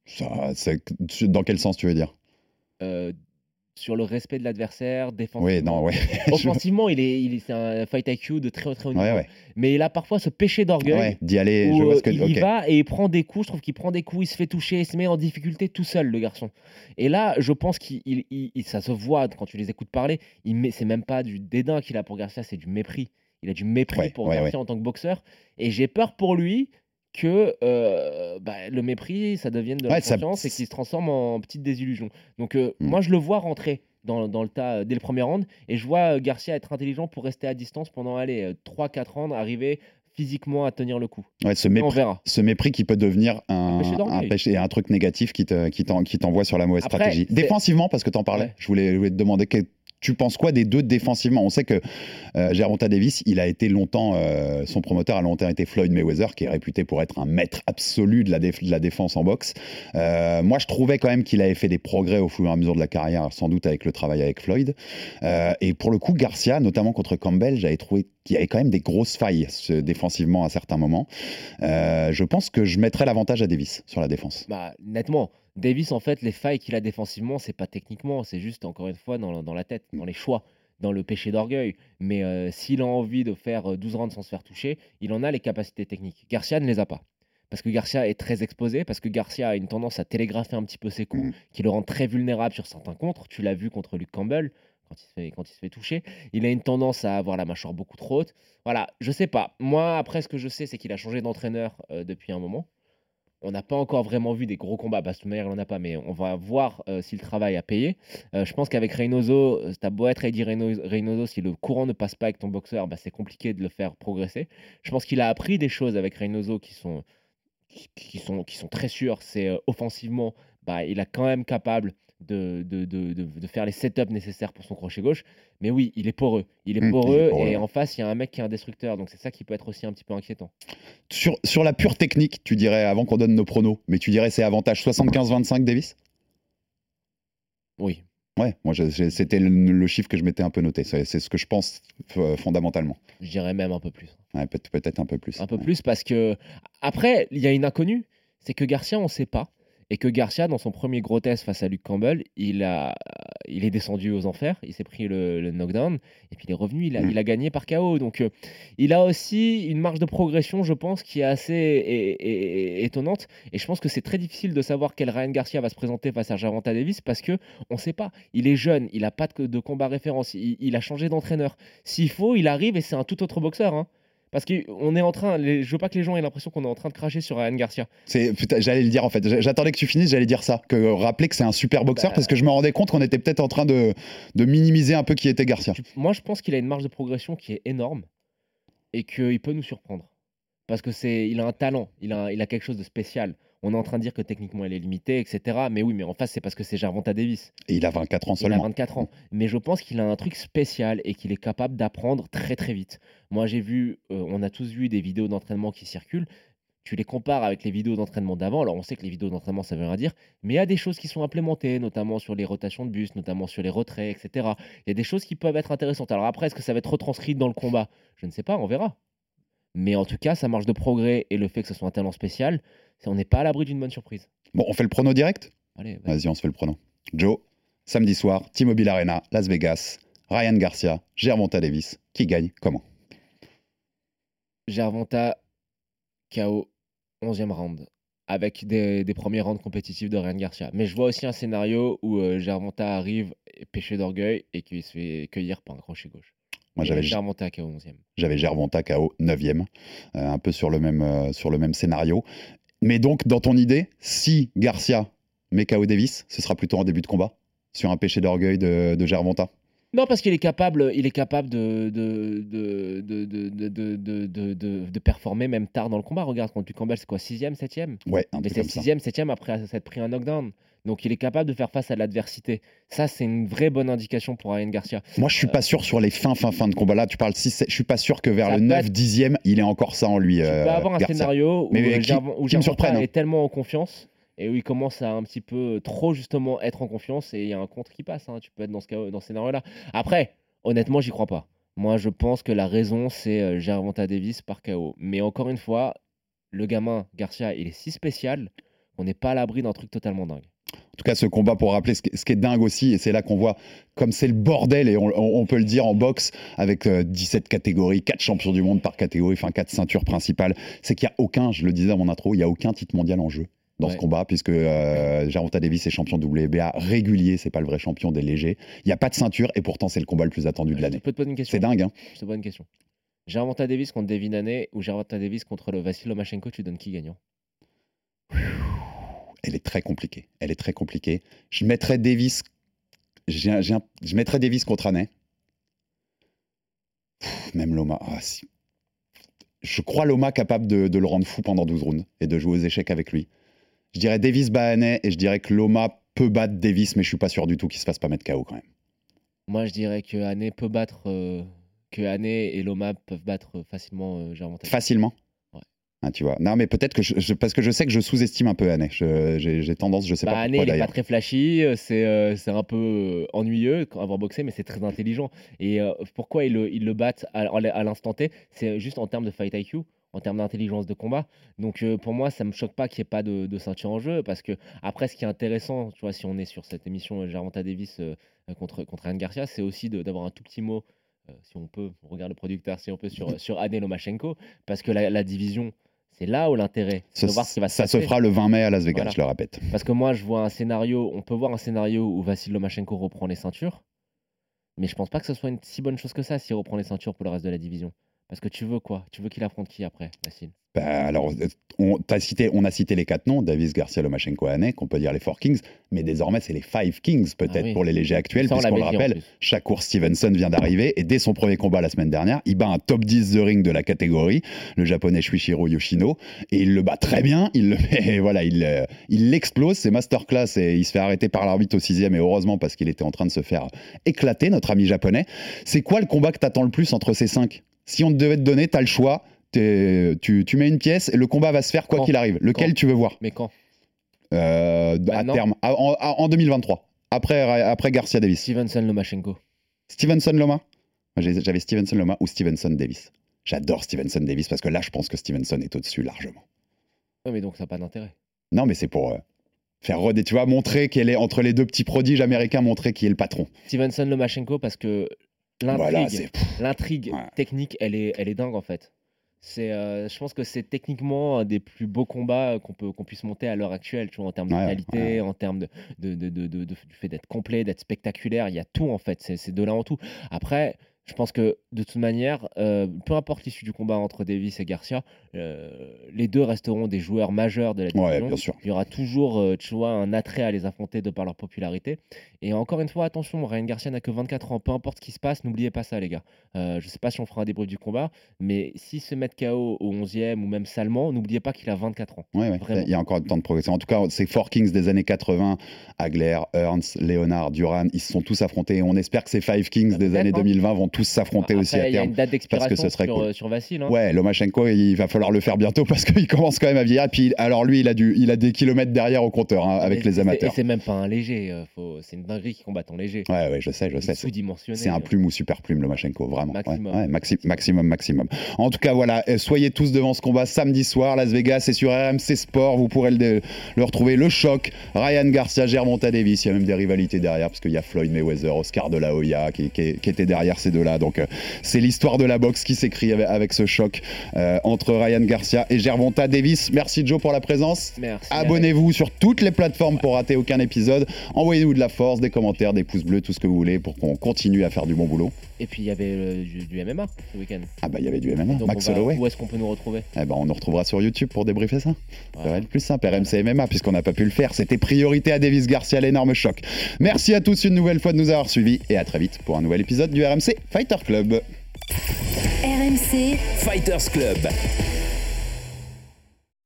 Ça, c'est- dans quel sens tu veux dire? Euh, sur le respect de l'adversaire, Oui, défensivement. non, ouais. Offensivement, il est, il est, un fight IQ de très très haut niveau. ouais, ouais. Mais il a parfois ce péché d'orgueil. Ouais, d'y aller, où, je vois ce que il y va et il prend des coups. Je trouve qu'il prend des coups, il se fait toucher, il se met en difficulté tout seul, le garçon. Et là, je pense qu'il, il- il- il- ça se voit quand tu les écoutes parler. Il met, c'est même pas du dédain qu'il a pour Garcia, c'est du mépris. Il a du mépris Ouais, pour Garcia en tant que boxeur. Et j'ai peur pour lui que euh, bah, le mépris, ça devienne de la ça- confiance et qu'il se transforme en petite désillusion. Donc euh, Mm. moi, je le vois rentrer dans, dans le tas euh, dès le premier round et je vois Garcia être intelligent pour rester à distance pendant allez, 3-4 rounds, arriver physiquement à tenir le coup. Ouais, ce Et on mépris, verra. ce mépris qui peut devenir un, Un péché un péché, un truc négatif qui te- qui t'en- qui t'envoie sur la mauvaise Après, stratégie. Défensivement, parce que tu en parlais, Ouais. je, voulais, je voulais te demander que- tu penses quoi des deux défensivement? On sait que euh, Davis, il a été longtemps, euh, son promoteur a longtemps été Floyd Mayweather, qui est réputé pour être un maître absolu de la, défense en boxe. Euh, moi, je trouvais quand même qu'il avait fait des progrès au fur et à mesure de la carrière, sans doute avec le travail avec Floyd. Euh, et pour le coup, Garcia, notamment contre Campbell, j'avais trouvé qu'il y avait quand même des grosses failles défensivement à certains moments. Je pense que je mettrais l'avantage à Davis sur la défense. Bah, nettement, Davis, en fait, les failles qu'il a défensivement, c'est pas techniquement, c'est juste, encore une fois, dans, dans la tête, dans les choix, dans le péché d'orgueil. Mais euh, s'il a envie de faire euh, 12 rounds sans se faire toucher, il en a les capacités techniques. Garcia ne les a pas. Parce que Garcia est très exposé, parce que Garcia a une tendance à télégrapher un petit peu ses coups, Mhm. qui le rend très vulnérable sur certains contres. Tu l'as vu contre Luke Campbell, quand il, se fait, quand il se fait toucher. Il a une tendance à avoir la mâchoire beaucoup trop haute. Voilà, je sais pas. Moi, après, ce que je sais, c'est qu'il a changé d'entraîneur euh, depuis un moment. On n'a pas encore vraiment vu des gros combats. Manière, il n'en a pas, mais on va voir euh, si le travail a payé. Euh, je pense qu'avec Reynoso, euh, t'as beau être Eddie Reyno- Reynoso, si le courant ne passe pas avec ton boxeur, bah, c'est compliqué de le faire progresser. Je pense qu'il a appris des choses avec Reynoso qui sont, qui, sont, qui sont très sûres. C'est offensivement, bah, il est quand même capable de, de, de, de- faire les setups nécessaires pour son crochet gauche. Mais oui, il est poreux. Il est Mmh, il est poreux et en face, il y a un mec qui est un destructeur. Donc c'est ça qui peut être aussi un petit peu inquiétant. Sur, sur la pure technique, tu dirais, avant qu'on donne nos pronos, mais tu dirais c'est avantage 75-25 Davis? Oui. Ouais, moi c'était le, le chiffre que je m'étais un peu noté. C'est ce que je pense euh, fondamentalement. Je dirais même un peu plus. Ouais, Peut-être un peu plus. Un peu Ouais. plus parce que après, il y a une inconnue, c'est que Garcia, on ne sait pas. Et que Garcia, dans son premier gros test face à Luke Campbell, il, a, il est descendu aux enfers, il s'est pris le, le knockdown, et puis il est revenu, il a, Mm. il a gagné par KO. Donc euh, il a aussi une marge de progression, je pense, qui est assez é- é- é- étonnante. Et je pense que c'est très difficile de savoir quel Ryan Garcia va se présenter face à Gervonta Davis parce que on ne sait pas. Il est jeune, il n'a pas de, de combat référence, il, il a changé d'entraîneur. S'il faut, il arrive et c'est un tout autre boxeur. hein. Parce qu'on est en train, les- je veux pas que les gens aient l'impression qu'on est en train de cracher sur Ryan Garcia. C'est- J'allais le dire en fait. J'attendais que tu finisses, j'allais dire ça. Que rappeler que c'est un super boxeur Bah. parce que je me rendais compte qu'on était peut-être en train de, de minimiser un peu qui était Garcia. Tu- Moi, je pense qu'il a une marge de progression qui est énorme et qu'il peut nous surprendre. Parce que c'est, il a un talent, il a, il a quelque chose de spécial. On est en train de dire que techniquement il est limité, etc. Mais oui, mais en face, c'est parce que c'est Gervonta Davis. Et il a 24 ans Il a seulement. 24 ans. Mais je pense qu'il a un truc spécial et qu'il est capable d'apprendre très très vite. Moi, j'ai vu, euh, on a tous vu des vidéos d'entraînement qui circulent. Tu les compares avec les vidéos d'entraînement d'avant. Alors, on sait que les vidéos d'entraînement, ça veut rien dire. Mais il y a des choses qui sont implémentées, notamment sur les rotations de bus, notamment sur les retraits, etc. Il y a des choses qui peuvent être intéressantes. Alors après, est-ce que ça va être retranscrit dans le combat? Je ne sais pas, on verra. Mais en tout cas, sa marge de progrès et le fait que ce soit un talent spécial, on n'est pas à l'abri d'une bonne surprise. Bon, on fait le prono direct Allez, vas-y. Vas-y, on se fait le prono. Joe, samedi soir, T-Mobile Arena, Las Vegas, Ryan Garcia, Gervonta Davis. Qui gagne Comment Gervonta, KO, 11e round, avec des, des premiers rounds compétitifs de Ryan Garcia. Mais je vois aussi un scénario où euh, Gervonta arrive péché d'orgueil et qu'il se fait cueillir par un crochet gauche. Moi, j'avais Gervonta KO 11e. J'avais Gervonta KO 9e, euh, un peu sur le, même, euh, sur le même scénario. Mais donc, dans ton idée, si Garcia met KO Davis, ce sera plutôt en début de combat sur un péché d'orgueil de, de Gervonta. Non, parce qu'il est capable, il est capable de, de, de, de, performer même tard dans le combat. Regarde, contre Campbell, c'est quoi 6e, 7e Ouais, un c'est comme ça. 6e, 7e après s'être pris un knockdown. Donc il est capable de faire face à l'adversité. Ça, c'est une vraie bonne indication pour Ryan Garcia. Moi, je suis pas sûr sur les fins, fins, fins de combat. Là, tu parles 6, je suis pas sûr que vers Ça le peut 9, être- 10e, il ait encore ça en lui. Tu euh, peux avoir un Garcia. scénario où, Mais- mais euh, qui- Gervon- où qui me Gervonta surprenne, hein. est tellement en confiance et où il commence à un petit peu trop justement être en confiance et il y a un contre qui passe. hein. Tu peux être dans ce, cas- dans ce scénario-là. Après, honnêtement, j'y crois pas. Moi, je pense que la raison, c'est euh, Gervonta Davis par KO. Mais encore une fois, le gamin Garcia, il est si spécial qu'on n'est pas à l'abri d'un truc totalement dingue. En tout cas, ce combat, pour rappeler ce qui, est dingue aussi, et c'est là qu'on voit comme c'est le bordel, et on, peut le dire en boxe, avec euh, 17 catégories, 4 champions du monde par catégorie, enfin 4 ceintures principales, c'est qu'il n'y a aucun, je le disais à mon intro, il n'y a aucun titre mondial en jeu dans ce combat, puisque euh, Gervonta Davis est champion WBA régulier, c'est pas le vrai champion des légers. Il n'y a pas de ceinture, et pourtant c'est le combat le plus attendu de l'année. C'est dingue, hein Je te pose une question. Gervonta Davis contre Devin Haney ou Gervonta Davis contre le Vassil Lomachenko, tu donnes qui gagnant? Elle est très compliquée. Elle est très compliquée. Je mettrais Davis. un- je mettrais Davis contre Annay. Pff, Même Loma. ah, si. Je crois Loma capable de, de le rendre fou pendant 12 rounds et de jouer aux échecs avec lui. Je dirais Davis bat Annay et je dirais que Loma peut battre Davis, mais je suis pas sûr du tout qu'il se fasse pas mettre KO quand même. Moi, je dirais que Haney peut battre. euh, que et Loma peuvent battre euh, facilement euh. Facilement. Tu vois. Non, mais peut-être que je, je- parce que je sais que je sous-estime un peu Annay. Je- J'ai tendance, je sais Bah, pas Haney, pourquoi il est pas très flashy, euh, c'est euh, un peu euh, ennuyeux quand- avoir boxé, mais c'est très intelligent. Et euh, pourquoi ils le, ils le battent à, à l'instant T C'est juste en termes de fight IQ, en termes d'intelligence de combat. Donc euh, pour moi, ça me choque pas qu'il n'y ait pas de, de ceinture en jeu, parce que après, ce qui est intéressant, tu vois, si on est sur cette émission Gervonta Davis contre, contre Ryan Garcia, c'est aussi d'avoir un tout petit mot, si on peut, on regarde le producteur, si on peut, sur, sur Haney Lomachenko, parce que la, la division, c'est là où l'intérêt, c'est Ça, de voir ce qui va se ça se fera le 20 mai à Las Vegas, Voilà. je le répète. Parce que moi, je vois un scénario, on peut voir un scénario où Vassil Lomachenko reprend les ceintures, mais je pense pas que ce soit une si bonne chose que ça s'il reprend les ceintures pour le reste de la division. Parce que tu veux quoi? Tu veux qu'il affronte qui après, Yacine Bah, alors, euh, on, cité, on a cité les quatre noms, Davis, Garcia, Lomachenko, Hanek, qu'on peut dire les Four Kings, mais désormais c'est les Five Kings peut-être Ah oui. pour les légers actuels, on puisqu'on le rappelle. Shakur Stevenson vient d'arriver et dès son premier combat la semaine dernière, il bat un top 10 de ring de la catégorie, le japonais Shuichiro Yoshino, et il le bat très bien, il le met, voilà, il euh, il l'explose, c'est masterclass et il se fait arrêter par l'arbitre au sixième et heureusement parce qu'il était en train de se faire éclater, notre ami japonais. C'est quoi le combat que t'attends le plus entre ces cinq? Si on te devait te donner, t'as le choix. Tu, tu mets une pièce et le combat va se faire quoi qu'il arrive. Lequel Quand tu veux voir Mais quand Euh, À terme, à- en, à- en 2023. Après, après Garcia Davis. Stevenson Lomachenko. Stevenson Loma J'avais Stevenson Loma ou Stevenson Davis. J'adore Stevenson Davis parce que là, je pense que Stevenson est au-dessus largement. Ouais, mais donc ça n'a pas d'intérêt. Non, mais c'est pour euh, faire redé, tu vois, montrer qu'elle est entre les deux petits prodiges américains, montrer qui est le patron. Stevenson Lomachenko parce que l'intrigue, Voilà, Ouais. technique, elle est, elle est dingue en fait. C'est, euh, je pense que c'est techniquement un des plus beaux combats qu'on peut qu'on puisse monter à l'heure actuelle, tu vois, en termes de qualité, ouais. en termes de, de, de- de- de- de- du fait d'être complet, d'être spectaculaire. Il y a tout en fait. C'est, c'est de là en tout. Après, je pense que de toute manière, euh, peu importe l'issue du combat entre Davis et Garcia, euh, les deux resteront des joueurs majeurs de la division. Ouais, bien sûr. Il y aura toujours, euh, tu vois, un attrait à les affronter de par leur popularité. Et encore une fois, attention, Ryan Garcia n'a que 24 ans. Peu importe ce qui se passe, n'oubliez pas ça, les gars. Euh, je sais pas si on fera un débrief du combat, mais s'il se met KO au 11e ou même salement, n'oubliez pas qu'il a 24 ans. Ouais, ouais. Vraiment. Il y a encore du temps de progresser. En tout cas, ces Four Kings des années 80, Agler, Ernst, Leonard, Duran, ils se sont tous affrontés. Et on espère que ces Five Kings des Peut-être, années hein. 2020 vont tous s'affronter aussi à il y a une date d'expiration ce serait sur, cool. euh, sur Vassil. hein. Ouais, Lomachenko, il va falloir le faire bientôt parce qu'il commence quand même à vieillir. Et puis, alors lui, il a, du, il a des kilomètres derrière au compteur hein, avec Et les c'est- amateurs. Et c'est même pas un léger. euh, faut- C'est une dinguerie qui combat en léger. Ouais, ouais, je sais, je sais. C'est- Sous-dimensionné. C'est un plume ou super plume, Lomachenko, vraiment. Maximum. ouais, maxi- maximum, maximum. En tout cas, voilà, euh, soyez tous devant ce combat samedi soir, Las Vegas, et sur RMC Sport, vous pourrez le, le retrouver. Le choc, Ryan Garcia, Gervonta Davis, il y a même des rivalités derrière, parce qu'il y a Floyd Mayweather, Oscar de la Hoya, qui, qui, qui était derrière ces Donc, euh, c'est l'histoire de la boxe qui s'écrit avec, avec ce choc euh, entre Ryan Garcia et Gervonta Davis. Merci Joe pour la présence. Abonnez-vous sur toutes les plateformes pour rater aucun épisode. Envoyez-nous de la force, des commentaires, des pouces bleus, tout ce que vous voulez pour qu'on continue à faire du bon boulot. Et puis il y avait euh, du, du MMA ce week-end. Ah bah il y avait du MMA, Donc, Max va- Holloway. Où est-ce qu'on peut nous retrouver Eh ben, on nous retrouvera sur YouTube pour débriefer ça. Ça Voilà. va être plus simple. RMC MMA, puisqu'on n'a pas pu le faire. C'était priorité à Davis Garcia, l'énorme choc. Merci à tous une nouvelle fois de nous avoir suivis et à très vite pour un nouvel épisode du RMC Fighter Club. RMC, Fighters Club.